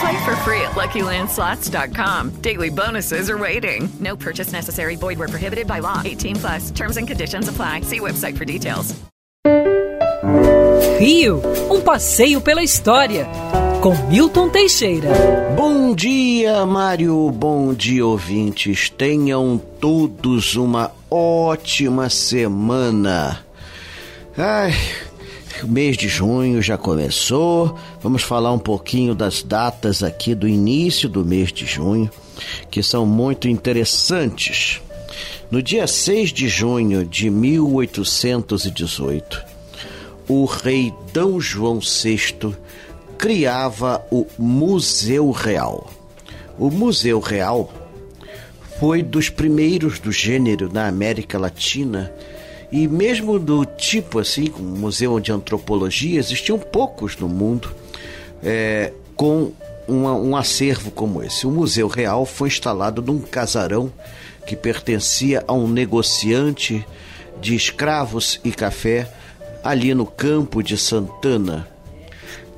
Play for free at LuckyLandSlots.com. Daily bonuses are waiting. No purchase necessary. Void where prohibited by law. 18 plus. Terms and conditions apply. See website for details. Rio, um passeio pela história, com Milton Teixeira. Bom dia, Mário. Bom dia, ouvintes. Tenham todos uma ótima semana. Ai, o mês de junho já começou. Vamos falar um pouquinho das datas aqui do início do mês de junho, que são muito interessantes. No dia 6 de junho de 1818, o rei D. João VI criava o Museu Real. O Museu Real foi dos primeiros do gênero na América Latina e mesmo do tipo assim, um museu de antropologia, existiam poucos no mundo é, com uma, um acervo como esse. O Museu Real foi instalado num casarão que pertencia a um negociante de escravos e café ali no campo de Santana,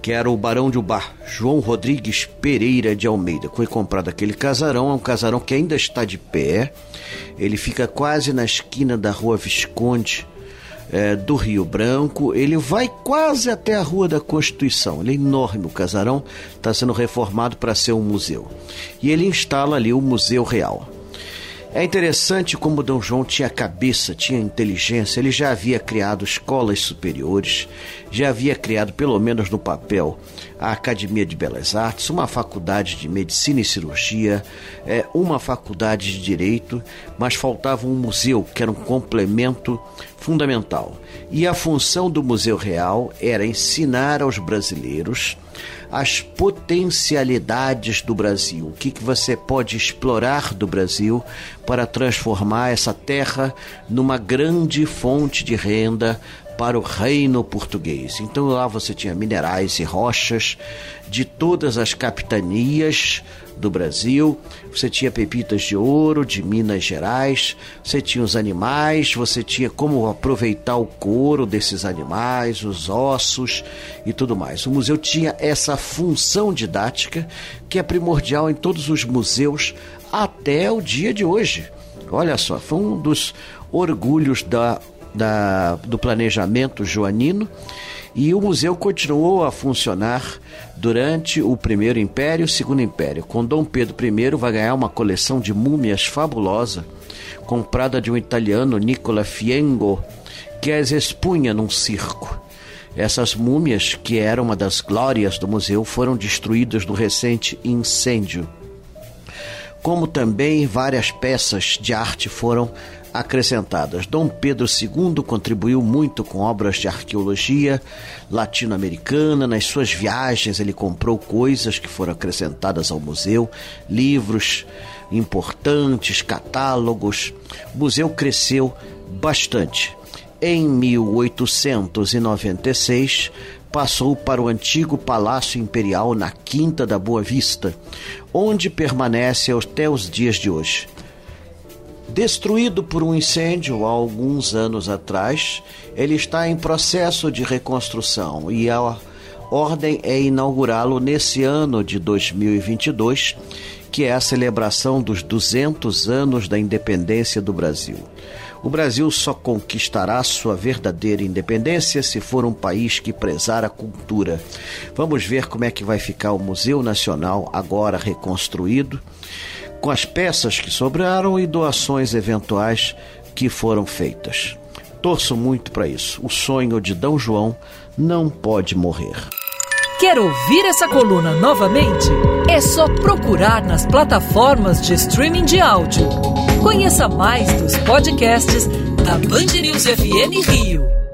que era o Barão de Ubar, João Rodrigues Pereira de Almeida. Foi comprado aquele casarão, é um casarão que ainda está de pé. Ele fica quase na esquina da Rua Visconde é, do Rio Branco. Ele vai quase até a Rua da Constituição. Ele é enorme, o casarão está sendo reformado para ser um museu. E ele instala ali o Museu Real. É interessante como Dom João tinha cabeça, tinha inteligência, ele já havia criado escolas superiores, já havia criado, pelo menos no papel, a Academia de Belas Artes, uma faculdade de medicina e cirurgia, é, uma faculdade de direito, mas faltava um museu que era um complemento fundamental. E a função do Museu Real era ensinar aos brasileiros as potencialidades do Brasil, o que, que você pode explorar do Brasil para transformar essa terra numa grande fonte de renda para o reino português. Então lá você tinha minerais e rochas de todas as capitanias do Brasil, você tinha pepitas de ouro de Minas Gerais, você tinha os animais, você tinha como aproveitar o couro desses animais, os ossos e tudo mais. O museu tinha essa função didática que é primordial em todos os museus até o dia de hoje. Olha só, foi um dos orgulhos da da, do planejamento joanino e o museu continuou a funcionar durante o primeiro império e o segundo império. Com Dom Pedro I vai ganhar uma coleção de múmias fabulosa, comprada de um italiano, Nicola Fiengo, que as expunha num circo. Essas múmias, que eram uma das glórias do museu, foram destruídas no recente incêndio. Como também várias peças de arte foram acrescentadas. Dom Pedro II contribuiu muito com obras de arqueologia latino-americana. Nas suas viagens, ele comprou coisas que foram acrescentadas ao museu, livros importantes, catálogos. O museu cresceu bastante. Em 1896, passou para o antigo Palácio Imperial na Quinta da Boa Vista, onde permanece até os dias de hoje. Destruído por um incêndio há alguns anos atrás, ele está em processo de reconstrução e a ordem é inaugurá-lo nesse ano de 2022, que é a celebração dos 200 anos da independência do Brasil. O Brasil só conquistará sua verdadeira independência se for um país que prezar a cultura. Vamos ver como é que vai ficar o Museu Nacional agora reconstruído com as peças que sobraram e doações eventuais que foram feitas. torço muito para isso. O sonho de D. João não pode morrer. Quer ouvir essa coluna novamente? É só procurar nas plataformas de streaming de áudio. Conheça mais dos podcasts da Band News FM Rio.